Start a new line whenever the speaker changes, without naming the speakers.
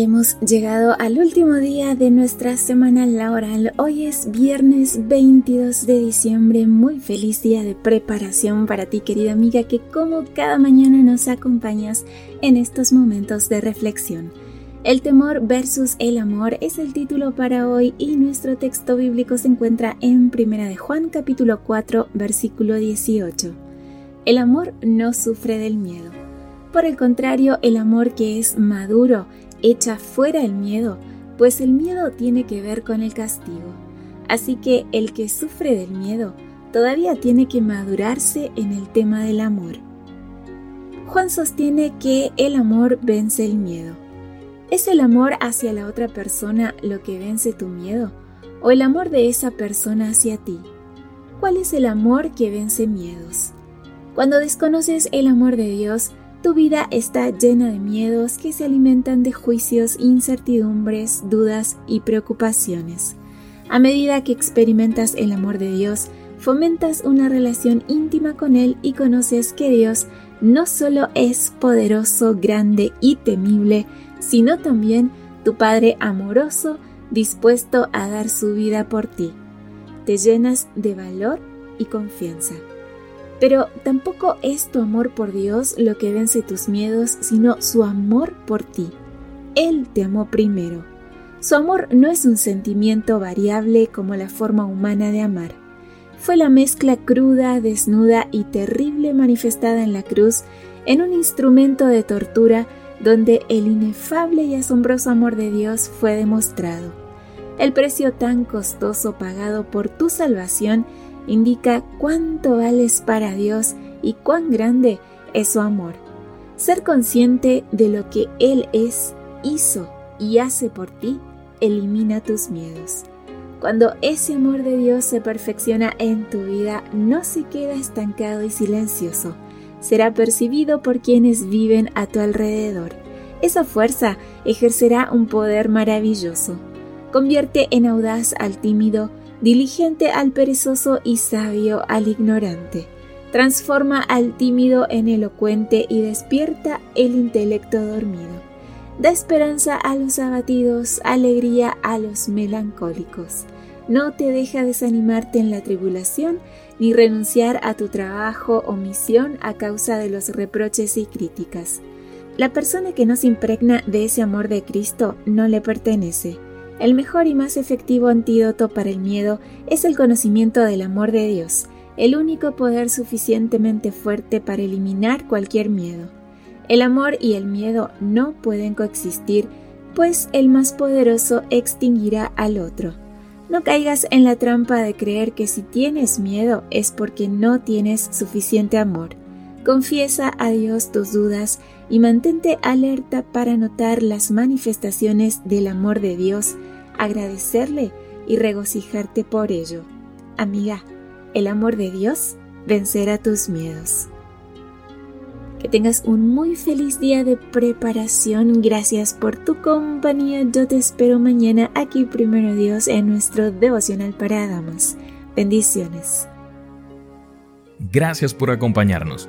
Hemos llegado al último día de nuestra semana laboral. Hoy es viernes 22 de diciembre. Muy feliz día de preparación para ti, querida amiga, que como cada mañana nos acompañas en estos momentos de reflexión. El temor versus el amor es el título para hoy y nuestro texto bíblico se encuentra en Primera de Juan capítulo 4 versículo 18. El amor no sufre del miedo. Por el contrario, el amor que es maduro Echa fuera el miedo, pues el miedo tiene que ver con el castigo. Así que el que sufre del miedo todavía tiene que madurarse en el tema del amor. Juan sostiene que el amor vence el miedo. ¿Es el amor hacia la otra persona lo que vence tu miedo? ¿O el amor de esa persona hacia ti? ¿Cuál es el amor que vence miedos? Cuando desconoces el amor de Dios, tu vida está llena de miedos que se alimentan de juicios, incertidumbres, dudas y preocupaciones. A medida que experimentas el amor de Dios, fomentas una relación íntima con Él y conoces que Dios no solo es poderoso, grande y temible, sino también tu Padre amoroso, dispuesto a dar su vida por ti. Te llenas de valor y confianza. Pero tampoco es tu amor por Dios lo que vence tus miedos, sino su amor por ti. Él te amó primero. Su amor no es un sentimiento variable como la forma humana de amar. Fue la mezcla cruda, desnuda y terrible manifestada en la cruz en un instrumento de tortura donde el inefable y asombroso amor de Dios fue demostrado. El precio tan costoso pagado por tu salvación indica cuánto vales para Dios y cuán grande es su amor. Ser consciente de lo que Él es, hizo y hace por ti, elimina tus miedos. Cuando ese amor de Dios se perfecciona en tu vida, no se queda estancado y silencioso, será percibido por quienes viven a tu alrededor. Esa fuerza ejercerá un poder maravilloso. Convierte en audaz al tímido, diligente al perezoso y sabio al ignorante. Transforma al tímido en elocuente y despierta el intelecto dormido. Da esperanza a los abatidos, alegría a los melancólicos. No te deja desanimarte en la tribulación, ni renunciar a tu trabajo o misión a causa de los reproches y críticas. La persona que no se impregna de ese amor de Cristo no le pertenece el mejor y más efectivo antídoto para el miedo es el conocimiento del amor de Dios, el único poder suficientemente fuerte para eliminar cualquier miedo. El amor y el miedo no pueden coexistir, pues el más poderoso extinguirá al otro. No caigas en la trampa de creer que si tienes miedo es porque no tienes suficiente amor. Confiesa a Dios tus dudas y mantente alerta para notar las manifestaciones del amor de Dios, agradecerle y regocijarte por ello. Amiga, el amor de Dios vencerá tus miedos. Que tengas un muy feliz día de preparación. Gracias por tu compañía. Yo te espero mañana aquí primero Dios en nuestro devocional para damas. Bendiciones.
Gracias por acompañarnos.